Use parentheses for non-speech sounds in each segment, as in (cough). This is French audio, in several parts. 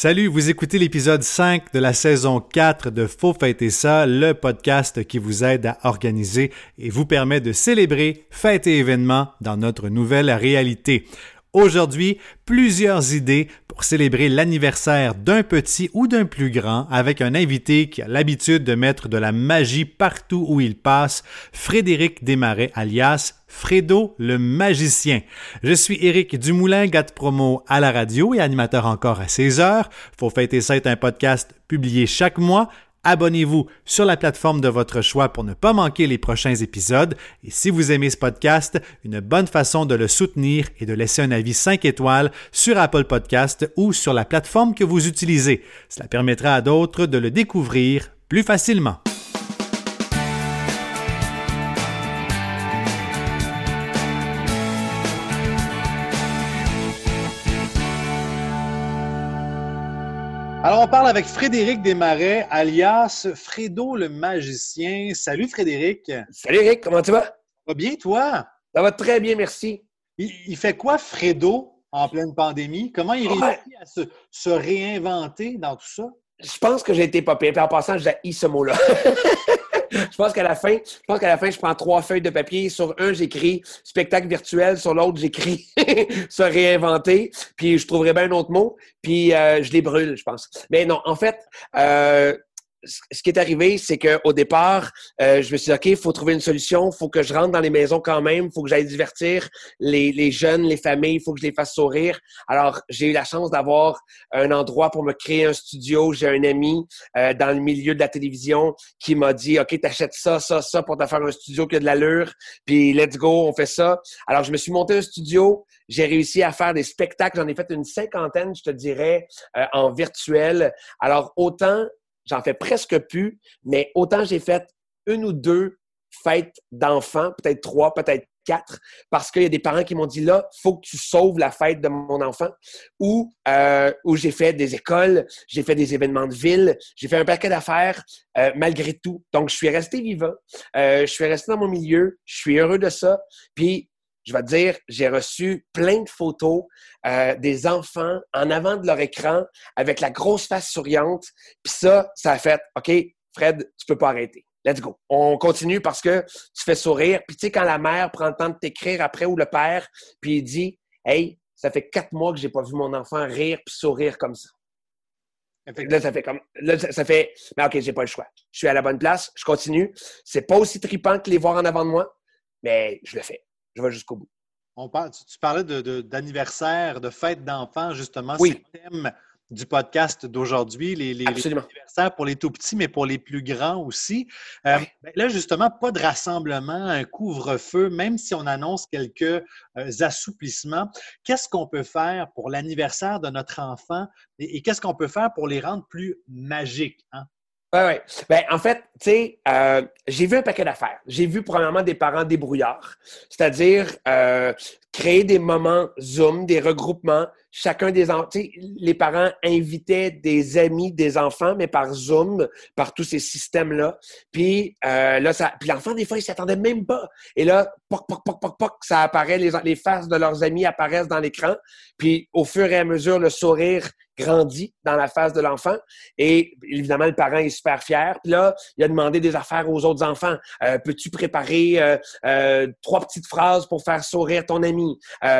Salut, vous écoutez l'épisode 5 de la saison 4 de Faux Fêter ça, le podcast qui vous aide à organiser et vous permet de célébrer fêtes et événements dans notre nouvelle réalité. Aujourd'hui, plusieurs idées pour célébrer l'anniversaire d'un petit ou d'un plus grand avec un invité qui a l'habitude de mettre de la magie partout où il passe, Frédéric Desmarais alias Fredo le magicien. Je suis Éric Dumoulin, gars promo à la radio et animateur encore à 16 heures. Faut fêter ça est un podcast publié chaque mois abonnez-vous sur la plateforme de votre choix pour ne pas manquer les prochains épisodes. Et si vous aimez ce podcast, une bonne façon de le soutenir est de laisser un avis 5 étoiles sur Apple Podcast ou sur la plateforme que vous utilisez. Cela permettra à d'autres de le découvrir plus facilement. Alors, on parle avec Frédéric Desmarais, alias Fredo le magicien. Salut Frédéric. Salut Eric, comment tu vas? Va bien, toi? Ça va très bien, merci. Il, fait quoi, Fredo, en pleine pandémie? Comment il réussit à se, réinventer dans tout ça? Je pense que j'ai été pas pire. en passant, j'ai ce mot-là. (laughs) je pense qu'à la fin, je pense qu'à la fin, je prends trois feuilles de papier. Sur un, j'écris spectacle virtuel. Sur l'autre, j'écris (laughs) se réinventer. Puis je trouverai bien un autre mot. Puis euh, je les brûle, je pense. Mais non, en fait, euh, ce qui est arrivé, c'est qu'au départ, euh, je me suis dit, OK, il faut trouver une solution, il faut que je rentre dans les maisons quand même, il faut que j'aille divertir les, les, jeunes, les familles, il faut que je les fasse sourire. Alors, j'ai eu la chance d'avoir un endroit pour me créer un studio. J'ai un ami euh, dans le milieu de la télévision qui m'a dit, OK, t'achètes ça, ça, ça pour te faire un studio qui a de l'allure, puis let's go, on fait ça. Alors, je me suis monté un studio, j'ai réussi à faire des spectacles, j'en ai fait une cinquantaine, je te dirais, euh, en virtuel. Alors, autant J'en fais presque plus, mais autant j'ai fait une ou deux fêtes d'enfants, peut-être trois, peut-être quatre, parce qu'il y a des parents qui m'ont dit là, faut que tu sauves la fête de mon enfant. Ou euh, où j'ai fait des écoles, j'ai fait des événements de ville, j'ai fait un paquet d'affaires euh, malgré tout. Donc, je suis resté vivant, euh, je suis resté dans mon milieu, je suis heureux de ça. Puis, je vais te dire, j'ai reçu plein de photos euh, des enfants en avant de leur écran avec la grosse face souriante. Puis ça, ça a fait, OK, Fred, tu peux pas arrêter. Let's go. On continue parce que tu fais sourire. Puis tu sais, quand la mère prend le temps de t'écrire après ou le père, puis il dit, Hey, ça fait quatre mois que j'ai pas vu mon enfant rire puis sourire comme ça. Là, ça fait comme. Là, ça fait. Mais OK, j'ai pas le choix. Je suis à la bonne place, je continue. C'est pas aussi tripant que les voir en avant de moi, mais je le fais je vais jusqu'au bout. On parle, tu, parlais d'anniversaire, de, fête d'enfants, justement. Oui. C'est le thème du podcast d'aujourd'hui, les, anniversaires pour les tout petits, mais pour les plus grands aussi. Euh, ben là, justement, pas de rassemblement, un couvre-feu, même si on annonce quelques euh, assouplissements. Qu'est-ce qu'on peut faire pour l'anniversaire de notre enfant et, qu'est-ce qu'on peut faire pour les rendre plus magiques? Hein? Oui, oui. Ben, en fait, tu sais, euh, j'ai vu un paquet d'affaires. J'ai vu probablement des parents débrouillards, c'est-à-dire euh, créer des moments Zoom, des regroupements. Chacun des enfants, les parents invitaient des amis des enfants, mais par Zoom, par tous ces systèmes-là. Puis euh, là, ça, l'enfant, des fois, il s'attendait même pas. Et là, poc, poc, poc, poc, poc, ça apparaît, les, les faces de leurs amis apparaissent dans l'écran. Puis au fur et à mesure, le sourire grandit dans la face de l'enfant. Et évidemment, le parent est super fier. Puis là, il a demandé des affaires aux autres enfants. Euh, peux-tu préparer euh, euh, trois petites phrases pour faire sourire ton ami?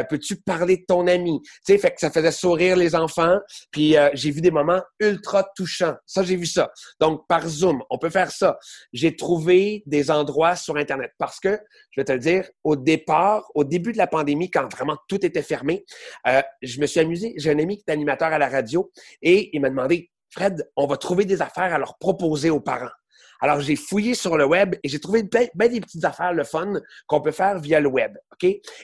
Peux-tu parler de ton ami? Tu sais, fait ça faisait sourire les enfants. Puis j'ai vu des moments ultra touchants. Ça, j'ai vu ça. Donc, par Zoom, on peut faire ça. J'ai trouvé des endroits sur Internet parce que, je vais te le dire, au départ, au début de la pandémie, quand vraiment tout était fermé, je me suis amusé. J'ai un ami qui est animateur à la radio et il m'a demandé, Fred, on va trouver des affaires à leur proposer aux parents. Alors, j'ai fouillé sur le web et j'ai trouvé bien, des petites affaires, le fun, qu'on peut faire via le web.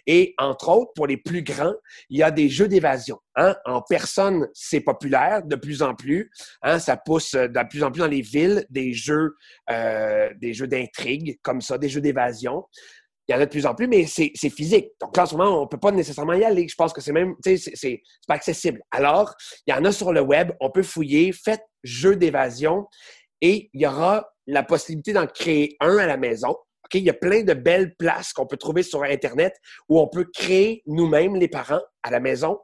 Et entre autres, pour les plus grands, il y a des jeux d'évasion. Hein? En personne, c'est populaire de plus en plus. Hein? Ça pousse de plus en plus dans les villes des jeux, euh, des jeux d'intrigue comme ça, des jeux d'évasion il y en a de plus en plus, mais c'est physique. Donc là, en ce moment, on ne peut pas nécessairement y aller. Je pense que c'est même, tu c'est pas accessible. Alors, il y en a sur le web, on peut fouiller, faites jeu d'évasion et il y aura la possibilité d'en créer un à la maison. OK? Il y a plein de belles places qu'on peut trouver sur Internet où on peut créer nous-mêmes, les parents, à la maison,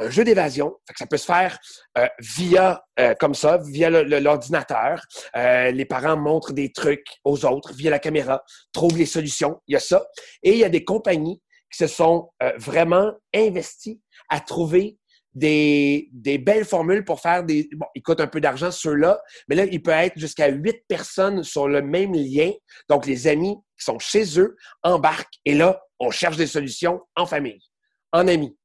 un jeu d'évasion. Ça peut se faire euh, via, euh, comme ça, via l'ordinateur. Euh, les parents montrent des trucs aux autres via la caméra, trouvent les solutions. Il y a ça. Et il y a des compagnies qui se sont vraiment investies à trouver des, belles formules pour faire des... Bon, ils coûtent un peu d'argent ceux-là, mais là, il peut être jusqu'à huit personnes sur le même lien. Donc, les amis qui sont chez eux embarquent et là, on cherche des solutions en famille, en amis.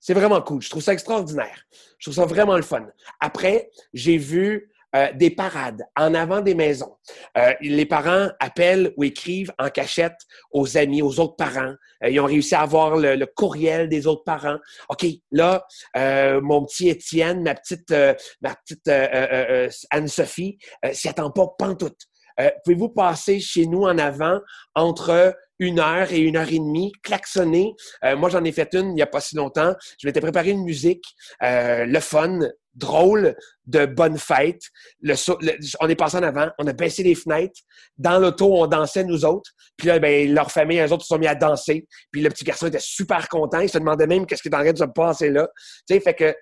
C'est vraiment cool. Je trouve ça extraordinaire. Je trouve ça vraiment le fun. Après, j'ai vu euh, des parades en avant des maisons. Euh, les parents appellent ou écrivent en cachette aux amis, aux autres parents. Euh, ils ont réussi à avoir le, courriel des autres parents. OK, là, mon petit Étienne, ma petite, ma petite Anne-Sophie, s'y attend pas pantoute. Pouvez-vous passer chez nous en avant entre une heure et une heure et demie, klaxonner? Euh, moi, j'en ai fait une il n'y a pas si longtemps. Je m'étais préparé une musique, euh, le fun, drôle, de bonne fête. On est passé en avant, on a baissé les fenêtres. Dans l'auto, on dansait nous autres. Puis là, ben, leur famille, eux autres, se sont mis à danser. Puis le petit garçon était super content. Il se demandait même qu'est-ce qui est en train de se passer là. Tu sais, fait que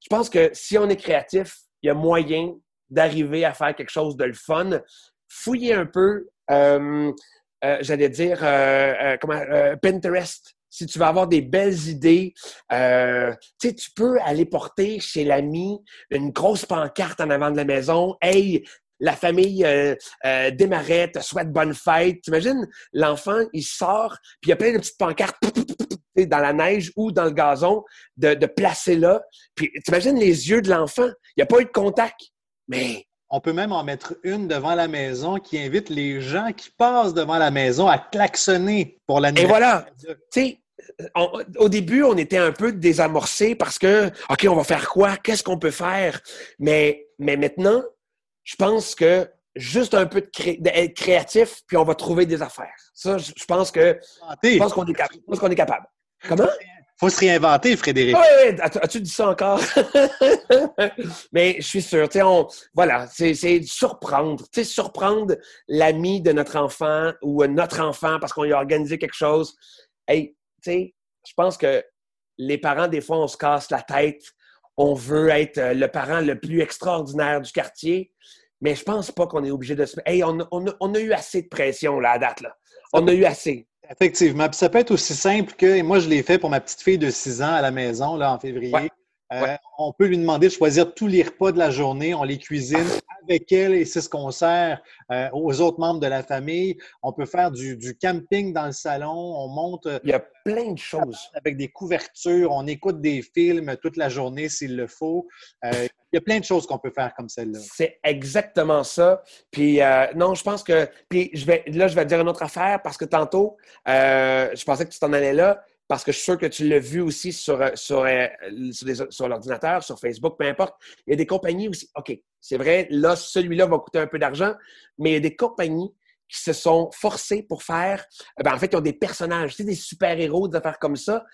je pense que si on est créatif, il y a moyen d'arriver à faire quelque chose de le fun. Fouiller un peu. Euh, euh, j'allais dire, euh, euh, comment, Pinterest. Si tu veux avoir des belles idées, tu peux aller porter chez l'ami une grosse pancarte en avant de la maison. Hey, la famille euh, démarrait, te souhaite bonne fête. T'imagines, l'enfant, il sort, puis il y a plein de petites pancartes dans la neige ou dans le gazon de, de placer là. Puis t'imagines les yeux de l'enfant. Il n'y a pas eu de contact. Mais on peut même en mettre une devant la maison qui invite les gens qui passent devant la maison à klaxonner pour la Et voilà. Tu sais, au début, on était un peu désamorcé parce que, OK, on va faire quoi? Qu'est-ce qu'on peut faire? Mais, mais maintenant, je pense que juste un peu d'être créatif, puis on va trouver des affaires. Ça, je pense que je pense qu'on est, est, capable. Comment? Faut se réinventer, Frédéric. Oui, oui. As-tu dit ça encore? (laughs) Mais je suis sûr. On, voilà, c'est surprendre. Tu sais, surprendre l'ami de notre enfant ou notre enfant parce qu'on lui a organisé quelque chose. Hey, tu sais, je pense que les parents, des fois, on se casse la tête. On veut être le parent le plus extraordinaire du quartier. Mais je pense pas qu'on est obligé de se... Hey, on, on, on, a eu assez de pression, là, à date, là. On a eu assez. Effectivement. Puis ça peut être aussi simple que, moi, je l'ai fait pour ma petite fille de 6 ans à la maison, là, en février. Euh, on peut lui demander de choisir tous les repas de la journée. On les cuisine avec elle et c'est ce qu'on sert euh, aux autres membres de la famille. On peut faire du, camping dans le salon. On monte. Euh, Il y a plein de choses. Avec des couvertures. On écoute des films toute la journée s'il le faut. il y a plein de choses qu'on peut faire comme celle-là. C'est exactement ça. Puis non, je pense que. Puis je vais, là, je vais dire une autre affaire parce que tantôt, je pensais que tu t'en allais là parce que je suis sûr que tu l'as vu aussi sur, sur, euh, sur, l'ordinateur, sur Facebook, peu importe. Il y a des compagnies aussi. OK, c'est vrai, là, celui-là va coûter un peu d'argent, mais il y a des compagnies qui se sont forcées pour faire. Eh ben, en fait, ils ont des personnages, tu sais, des super-héros, des affaires comme ça,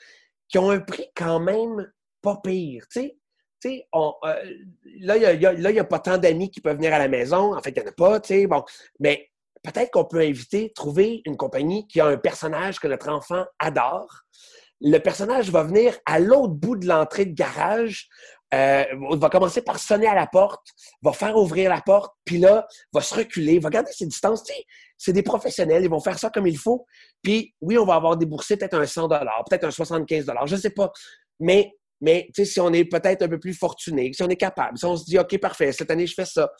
qui ont un prix quand même pas pire. Tu sais, on, euh, là, il n'y a, pas tant d'amis qui peuvent venir à la maison. En fait, il n'y en a pas, tu sais, bon. Mais peut-être qu'on peut inviter, trouver une compagnie qui a un personnage que notre enfant adore. Le personnage va venir à l'autre bout de l'entrée de garage, euh, va commencer par sonner à la porte, va faire ouvrir la porte, puis là, va se reculer, va garder ses distances. c'est des professionnels, ils vont faire ça comme il faut. Puis oui, on va avoir déboursé peut-être un 100 peut-être un 75 je ne sais pas. Mais mais si on est peut-être un peu plus fortuné, si on est capable, si on se dit OK, parfait, cette année je fais ça,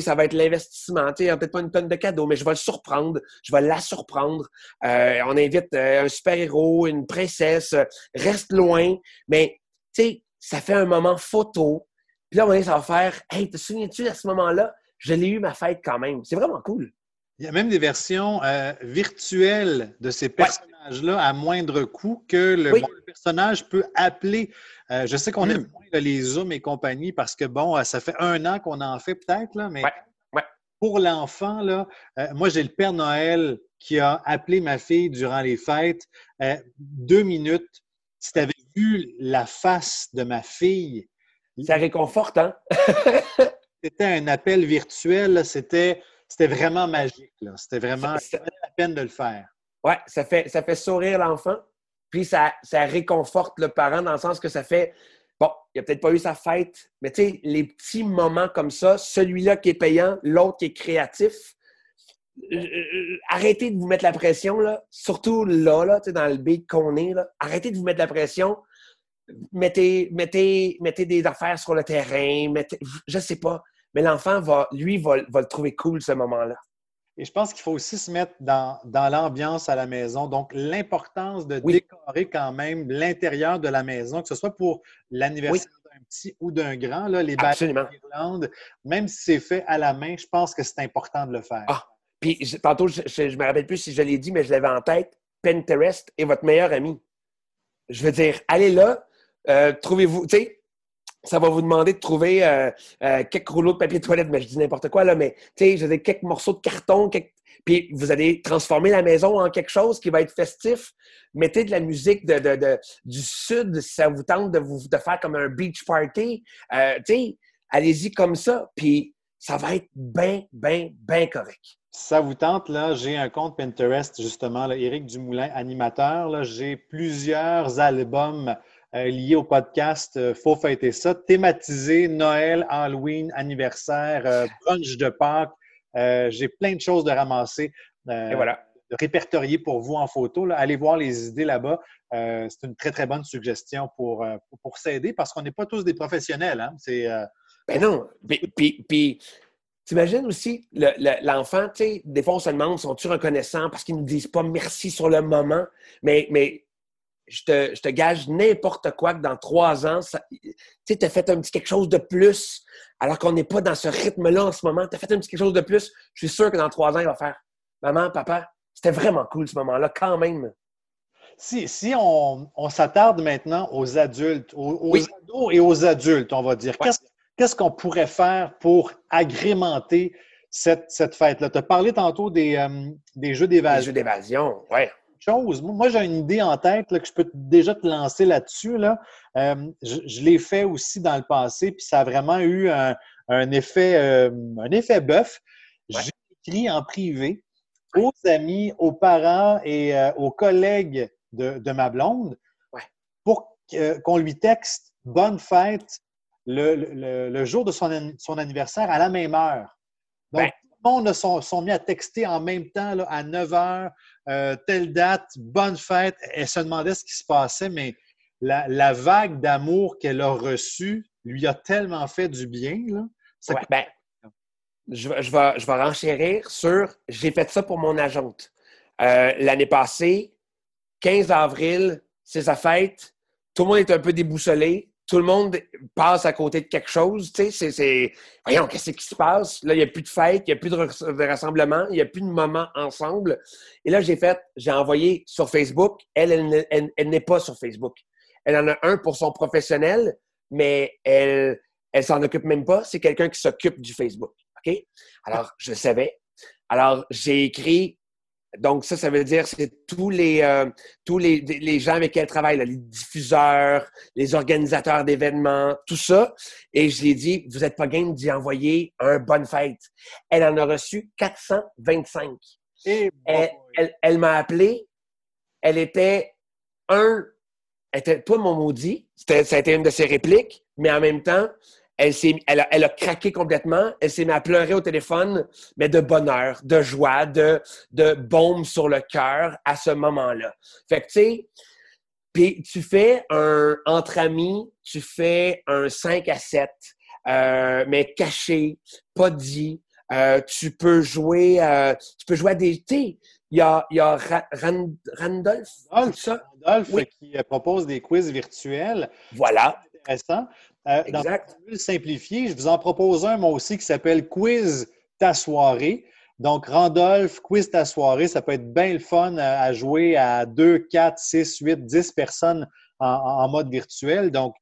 ça va être l'investissement, peut-être pas une tonne de cadeaux, mais je vais le surprendre, je vais la surprendre. Euh, on invite euh, un super-héros, une princesse, euh, reste loin, mais ça fait un moment photo. Puis là, on ça va faire Hey, te souviens-tu à ce moment-là, je l'ai eu ma fête quand même. C'est vraiment cool. Il y a même des versions virtuelles de ces à moindre coût que le personnage peut appeler euh, je sais qu'on aime hmm. moins les Zooms et compagnie parce que, bon, euh, ça fait un an qu'on en fait peut-être, là, mais pour l'enfant, là, euh, moi, j'ai le Père Noël qui a appelé ma fille durant les fêtes deux minutes. Si tu avais vu la face de ma fille. Ça réconforte, hein? (laughs) c'était un appel virtuel, c'était vraiment magique. C'était vraiment la peine de le faire. Oui, ça fait, sourire l'enfant. Puis ça, ça réconforte le parent dans le sens que ça fait il n'a peut-être pas eu sa fête, mais tu sais, les petits moments comme ça, celui-là qui est payant, l'autre qui est créatif, euh, euh, arrêtez de vous mettre la pression, là. surtout là, là dans le beat qu'on est. Là. Arrêtez de vous mettre la pression. Mettez, mettez, mettez des affaires sur le terrain. Mettez, je sais pas. Mais l'enfant, va, lui, va, va le trouver cool ce moment-là. Et je pense qu'il faut aussi se mettre dans, l'ambiance à la maison. Donc, l'importance de décorer quand même l'intérieur de la maison, que ce soit pour l'anniversaire d'un petit ou d'un grand, là, les d'Irlande, même si c'est fait à la main, je pense que c'est important de le faire. Ah, puis tantôt, je ne me rappelle plus si je l'ai dit, mais je l'avais en tête. Pinterest est votre meilleur ami. Je veux dire, allez là, euh, trouvez-vous, tu sais, ça va vous demander de trouver euh, euh, quelques rouleaux de papier toilette, mais je dis n'importe quoi, là, mais tu sais, je veux dire, quelques morceaux de carton, puis vous allez transformer la maison en quelque chose qui va être festif. Mettez de la musique de, de, du sud si ça vous tente de, vous, de faire comme un beach party. Euh, tu sais, allez-y comme ça, puis ça va être bien, bien, bien correct. Ça vous tente, là, j'ai un compte Pinterest, justement, là, Éric Dumoulin, animateur. Là, j'ai plusieurs albums euh, lié au podcast euh, Faut fêter ça, thématisé Noël, Halloween, anniversaire, euh, brunch de Pâques. J'ai plein de choses de ramasser. Et voilà. De répertorier pour vous en photo. Allez voir les idées là-bas. c'est une très, très bonne suggestion pour, pour, s'aider parce qu'on n'est pas tous des professionnels. Hein? C'est, ben non. Puis, puis, T'imagines aussi l'enfant, tu sais, des fois on se demande, sont-ils reconnaissants parce qu'ils ne disent pas merci sur le moment, mais, mais je te, gage n'importe quoi que dans trois ans, tu as fait un petit quelque chose de plus, alors qu'on n'est pas dans ce rythme-là en ce moment. Tu as fait un petit quelque chose de plus. Je suis sûr que dans trois ans, il va faire Maman, papa, c'était vraiment cool ce moment-là, quand même. Si, si on, s'attarde maintenant aux adultes, aux, ados et aux adultes, on va dire, qu'est-ce qu'on pourrait faire pour agrémenter cette, fête-là? Tu as parlé tantôt des, euh, des jeux d'évasion. Des jeux d'évasion, oui chose. Moi, j'ai une idée en tête que je peux déjà te lancer là-dessus. Là. Euh, je, l'ai fait aussi dans le passé, puis ça a vraiment eu un, effet, euh, un effet bœuf. J'ai écrit en privé aux amis, aux parents et euh, aux collègues de, ma blonde pour qu'on lui texte bonne fête le, jour de son, son, anniversaire à la même heure. Donc, le monde sont, sont mis à texter en même temps à 9 heures euh, telle date, bonne fête. Elle se demandait ce qui se passait, mais la, vague d'amour qu'elle a reçue lui a tellement fait du bien. Ben, je, vais, je, vais, renchérir sur j'ai fait ça pour mon agente. Euh, l'année passée, 15 avril, c'est sa fête. Tout le monde est un peu déboussolé tout le monde passe à côté de quelque chose. Tu sais, c'est, voyons, qu'est-ce qui se passe? Là, il n'y a plus de fête, il n'y a plus de, rassemblement, il n'y a plus de moment ensemble. Et là, j'ai fait, j'ai envoyé sur Facebook. Elle, elle, n'est pas sur Facebook. Elle en a un pour son professionnel, mais elle, elle s'en occupe même pas. C'est quelqu'un qui s'occupe du Facebook. OK? Alors, je savais. Alors, j'ai écrit donc, ça, ça veut dire c'est tous les euh, tous les, les, gens avec qui elle travaille, les diffuseurs, les organisateurs d'événements, tout ça. Et je lui ai dit, vous n'êtes pas game d'y envoyer un bonne fête. Elle en a reçu 425. Et elle, elle, m'a appelé. Elle était un, elle était pas mon maudit. C'était, ça a été une de ses répliques, mais en même temps, elle, elle, a, craqué complètement. Elle s'est mise à pleurer au téléphone, mais de bonheur, de joie, de, de baume sur le cœur à ce moment-là. Fait que, tu sais, puis tu fais un entre amis, tu fais un 5 à 7, euh, mais caché, pas dit. Euh, tu peux jouer, euh, tu peux jouer à des. Tu il y a, y a Randolph, ça? Randolph qui propose des quiz virtuels. Voilà. Intéressant. Euh, exact. Dans simplifié, je vous en propose un, moi aussi, qui s'appelle Quiz ta soirée. Donc, Randolph, Quiz ta soirée, ça peut être bien le fun à, jouer à 2, 4, 6, 8, 10 personnes en, mode virtuel. Donc,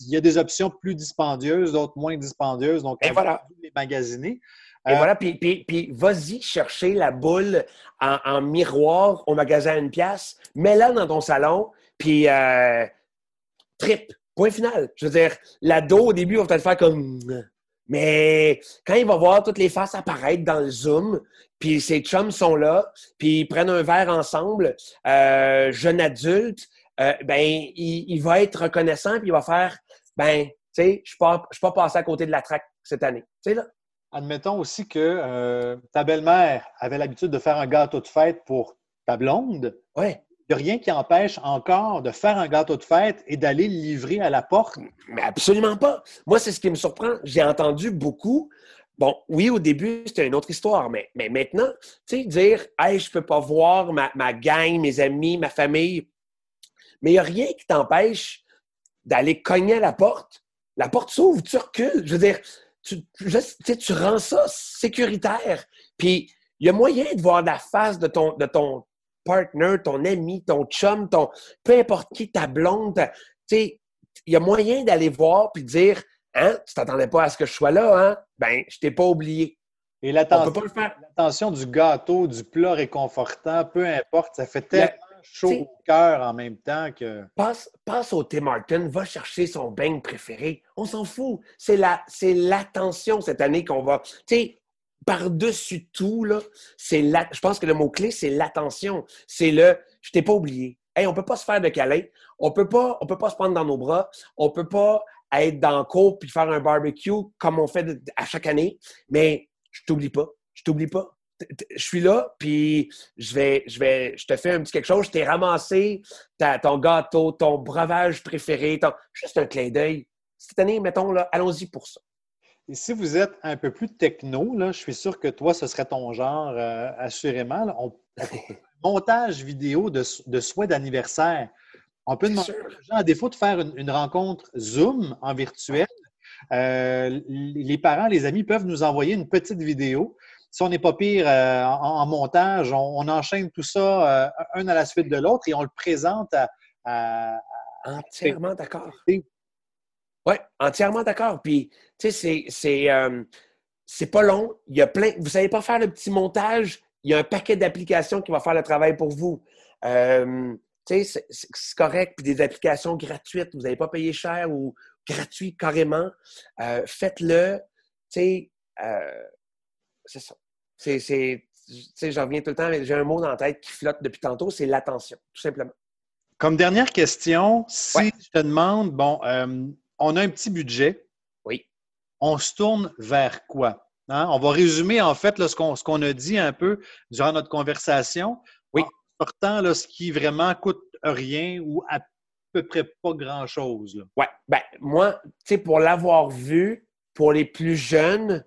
il y a des options plus dispendieuses, d'autres moins dispendieuses. Donc, Et voilà. les magasiner. Et euh, voilà, puis, puis, vas-y chercher la boule en, miroir au magasin à une pièce, mets-la dans ton salon, puis euh, trip. Point final. Je veux dire, l'ado, au début, va peut-être faire comme. Mais quand il va voir toutes les faces apparaître dans le Zoom, puis ses chums sont là, puis ils prennent un verre ensemble, euh, jeune adulte, euh, ben, il, va être reconnaissant, puis il va faire ben, tu sais, je ne suis pas passé à côté de la traque cette année. Tu sais, là? Admettons aussi que euh, ta belle-mère avait l'habitude de faire un gâteau de fête pour ta blonde. Ouais. N'y a rien qui empêche encore de faire un gâteau de fête et d'aller le livrer à la porte. Mais absolument pas. Moi, c'est ce qui me surprend. J'ai entendu beaucoup. Bon, oui, au début, c'était une autre histoire, mais, maintenant, tu sais, dire, hey, je peux pas voir ma, ma gang, mes amis, ma famille. Mais il n'y a rien qui t'empêche d'aller cogner à la porte. La porte s'ouvre, tu recules. Je veux dire, tu, tu rends ça sécuritaire. Puis, il y a moyen de voir la face de ton partner, ton ami, ton chum, ton, peu importe qui, ta blonde. Il y a moyen d'aller voir puis dire Hein, tu t'attendais pas à ce que je sois là, hein? Ben, je t'ai pas oublié. Et l'attention du gâteau, du plat réconfortant, peu importe, ça fait tellement chaud au cœur en même temps que. Passe, passe au Tim Martin, va chercher son beigne préféré. On s'en fout. C'est la, c'est l'attention cette année qu'on va. Tu sais, par-dessus tout, là, c'est la, je pense que le mot-clé, c'est l'attention. C'est le je t'ai pas oublié. Hey, on peut pas se faire de câlin. On peut pas, on peut pas se prendre dans nos bras. On peut pas être dans le cours puis faire un barbecue comme on fait à chaque année. Mais je t'oublie pas. Je t'oublie pas je suis là, puis je vais, je vais, je te fais un petit quelque chose, je t'ai ramassé ton gâteau, ton breuvage préféré, juste un clin d'œil. Cette année, mettons, là, allons-y pour ça. Et si vous êtes un peu plus techno, là, je suis sûr que toi, ce serait ton genre, euh, assurément. on, montage vidéo de, de souhait d'anniversaire. On peut demander à défaut de faire une, rencontre Zoom en virtuel, euh, les parents, les amis peuvent nous envoyer une petite vidéo si on n'est pas pire euh, en, montage, on, enchaîne tout ça euh, un à la suite de l'autre et on le présente à. entièrement d'accord. Oui, entièrement d'accord. Puis, tu sais, c'est. Euh, c'est pas long. Il y a plein. Vous savez pas faire le petit montage? Il y a un paquet d'applications qui va faire le travail pour vous. Euh, c'est correct. Puis des applications gratuites. Vous n'avez pas payé cher ou gratuit carrément. Faites-le. Tu sais, c'est ça. C'est, c'est, j'en reviens tout le temps, mais j'ai un mot dans la tête qui flotte depuis tantôt, c'est l'attention, tout simplement. Comme dernière question, si je te demande, bon, euh, on a un petit budget. Oui. On se tourne vers quoi? Hein? On va résumer, en fait, ce, qu'on, a dit un peu durant notre conversation. Oui. En sortant là, ce qui vraiment coûte rien ou à peu près pas grand-chose. Oui. Ben, moi, tu sais, pour l'avoir vu, pour les plus jeunes,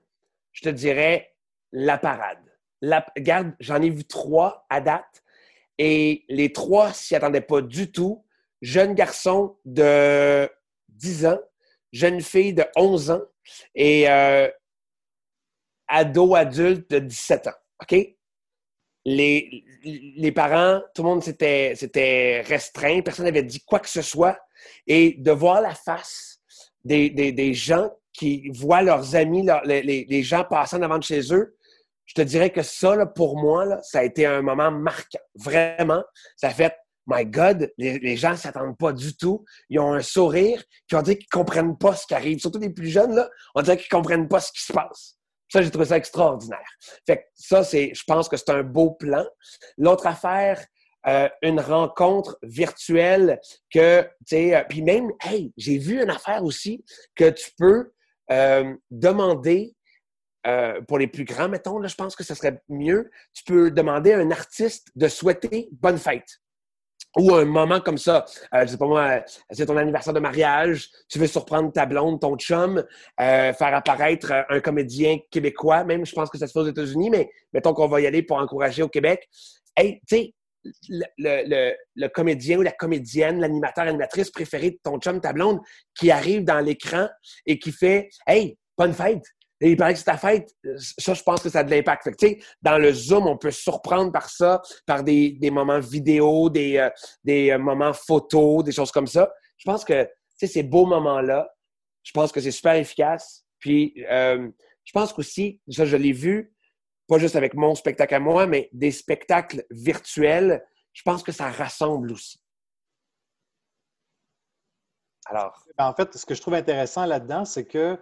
je te dirais la parade. La, regarde, j'en ai vu trois à date et les trois s'y attendaient pas du tout. Jeune garçon de 10 ans, jeune fille de 11 ans et euh, ado adulte de 17 ans. OK? Les, parents, tout le monde s'était restreint, personne n'avait dit quoi que ce soit. Et de voir la face des, gens qui voient leurs amis, les, gens passant devant de chez eux, je te dirais que ça, pour moi, ça a été un moment marquant. Vraiment, ça fait My God, les, gens ne s'attendent pas du tout. Ils ont un sourire, puis on dirait qu'ils ne comprennent pas ce qui arrive. Surtout les plus jeunes, là, on dirait qu'ils ne comprennent pas ce qui se passe. Ça, j'ai trouvé ça extraordinaire. Fait que ça, c'est, je pense que c'est un beau plan. L'autre affaire, euh, une rencontre virtuelle que, tu sais, euh, puis même, hey, j'ai vu une affaire aussi que tu peux euh, demander pour les plus grands, mettons, là, je pense que ce serait mieux. Tu peux demander à un artiste de souhaiter bonne fête. Ou un moment comme ça. Euh, je sais pas moi, c'est ton anniversaire de mariage, tu veux surprendre ta blonde, ton chum, euh, faire apparaître un comédien québécois, même je pense que ça se fait aux États-Unis, mais mettons qu'on va y aller pour encourager au Québec. Hey, tu sais, le, comédien ou la comédienne, l'animateur, animatrice préférée de ton chum, ta blonde, qui arrive dans l'écran et qui fait Hey, bonne fête! Et il paraît que c'est ta fête. Ça, je pense que ça a de l'impact. dans le Zoom, on peut surprendre par ça, par des, moments vidéo, des, euh, des euh, moments photos, des choses comme ça. Je pense que ces beaux moments-là, je pense que c'est super efficace. Puis, euh, je pense qu'aussi, ça, je l'ai vu, pas juste avec mon spectacle à moi, mais des spectacles virtuels, je pense que ça rassemble aussi. Alors. En fait, ce que je trouve intéressant là-dedans, c'est que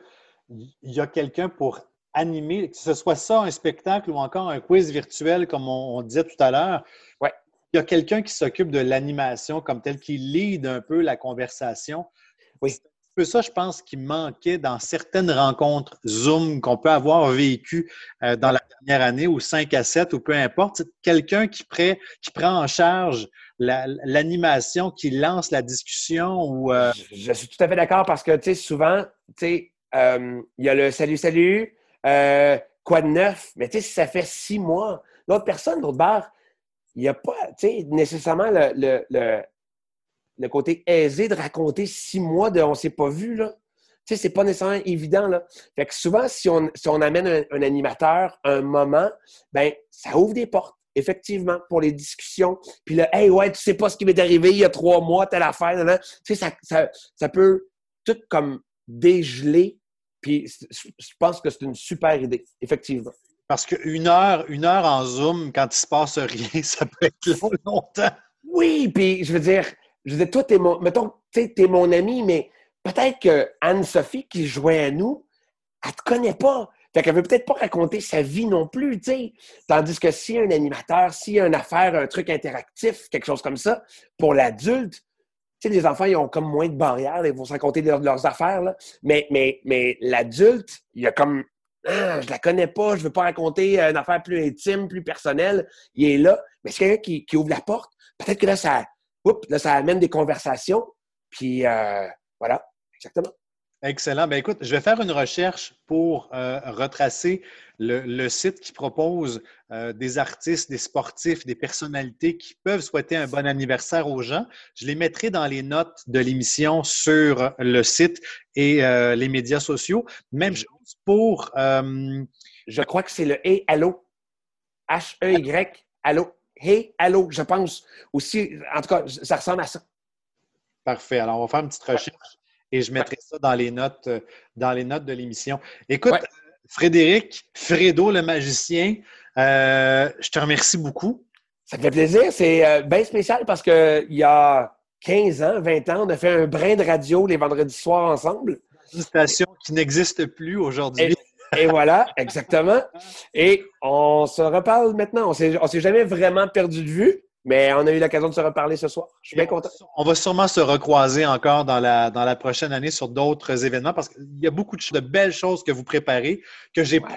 il y a quelqu'un pour animer, que ce soit ça, un spectacle ou encore un quiz virtuel, comme on, disait tout à l'heure. Ouais. Il y a quelqu'un qui s'occupe de l'animation comme tel, qui lead un peu la conversation. Oui. peu ça, je pense, qui manquait dans certaines rencontres Zoom qu'on peut avoir vécues euh, dans la dernière année, ou 5 à 7, ou peu importe. Quelqu'un qui, qui prend en charge l'animation, qui lance la discussion. Ou, euh, je, suis tout à fait d'accord parce que, tu sais, souvent, tu sais, euh, il y a le salut, salut, quoi de neuf? Mais tu sais, ça fait six mois, l'autre personne, l'autre barre, il n'y a pas, tu sais, nécessairement le, le côté aisé de raconter six mois de on s'est pas vu, là. Tu sais, c'est pas nécessairement évident, là. Fait que souvent, si on, si on amène un, animateur un moment, ben ça ouvre des portes, effectivement, pour les discussions. Puis là, hey, ouais, tu sais pas ce qui m'est arrivé il y a trois mois, telle affaire, là. Tu sais, ça, ça, ça peut tout comme dégeler. Puis je pense que c'est une super idée, effectivement. Parce qu'une heure, une heure en Zoom, quand il se passe rien, (laughs) ça peut être long, longtemps. Oui, puis je veux dire, je disais, toi, t'es mon, mettons, tu es mon ami, mais peut-être que Anne-Sophie qui jouait à nous, elle te connaît pas. Fait qu'elle veut peut-être pas raconter sa vie non plus, tu sais. Tandis que s'il y a un animateur, s'il y a une affaire, un truc interactif, quelque chose comme ça, pour l'adulte, sais, les enfants, ils ont comme moins de barrières, ils vont se raconter leurs, affaires, là. Mais, mais, mais l'adulte, il y a comme, ah, je la connais pas, je veux pas raconter une affaire plus intime, plus personnelle. Il est là. Mais c'est quelqu'un qui, qui ouvre la porte? Peut-être que là, ça, oups, là, ça amène des conversations. Puis euh, voilà, exactement. Excellent. Ben écoute, je vais faire une recherche pour euh, retracer le, site qui propose euh, des artistes, des sportifs, des personnalités qui peuvent souhaiter un bon anniversaire aux gens. Je les mettrai dans les notes de l'émission sur le site et les médias sociaux. Même chose pour. Je crois que c'est le Hey Allo. H-E-Y, Allo. Hey, allô, je pense aussi, en tout cas, ça ressemble à ça. Parfait. Alors, on va faire une petite recherche et je mettrai ça dans les notes, euh, dans les notes de l'émission. Écoute, Frédéric, Fredo le magicien, euh, je te remercie beaucoup. Ça me fait plaisir. C'est euh, bien spécial parce qu'il y a 15 ans, 20 ans, on a fait un brin de radio les vendredis soirs ensemble. Une station qui n'existe plus aujourd'hui. Et voilà, exactement. Et on se reparle maintenant. On ne s'est jamais vraiment perdu de vue, mais on a eu l'occasion de se reparler ce soir. Je suis bien content. On va sûrement se recroiser encore dans la, dans la prochaine année sur d'autres événements parce qu'il y a beaucoup de, belles choses que vous préparez que j'ai pas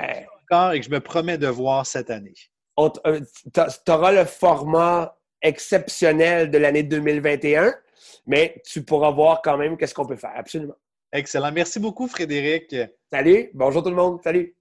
encore et que je me promets de voir cette année. Euh, tu auras le format exceptionnel de l'année 2021, mais tu pourras voir quand même qu'est-ce qu'on peut faire. Absolument. Excellent. Merci beaucoup, Frédéric. Salut. Bonjour tout le monde. Salut.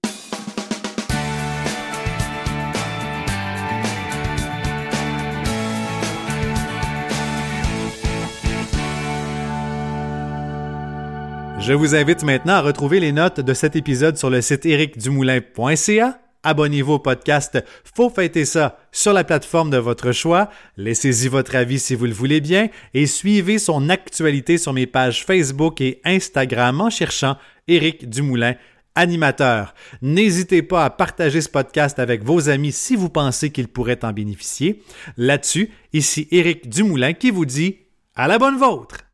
Je vous invite maintenant à retrouver les notes de cet épisode sur le site ericdumoulin.ca Abonnez-vous au podcast Faut fêter ça sur la plateforme de votre choix. Laissez-y votre avis si vous le voulez bien et suivez son actualité sur mes pages Facebook et Instagram en cherchant Éric Dumoulin animateur. N'hésitez pas à partager ce podcast avec vos amis si vous pensez qu'ils pourraient en bénéficier. Là-dessus, ici Éric Dumoulin qui vous dit à la bonne vôtre.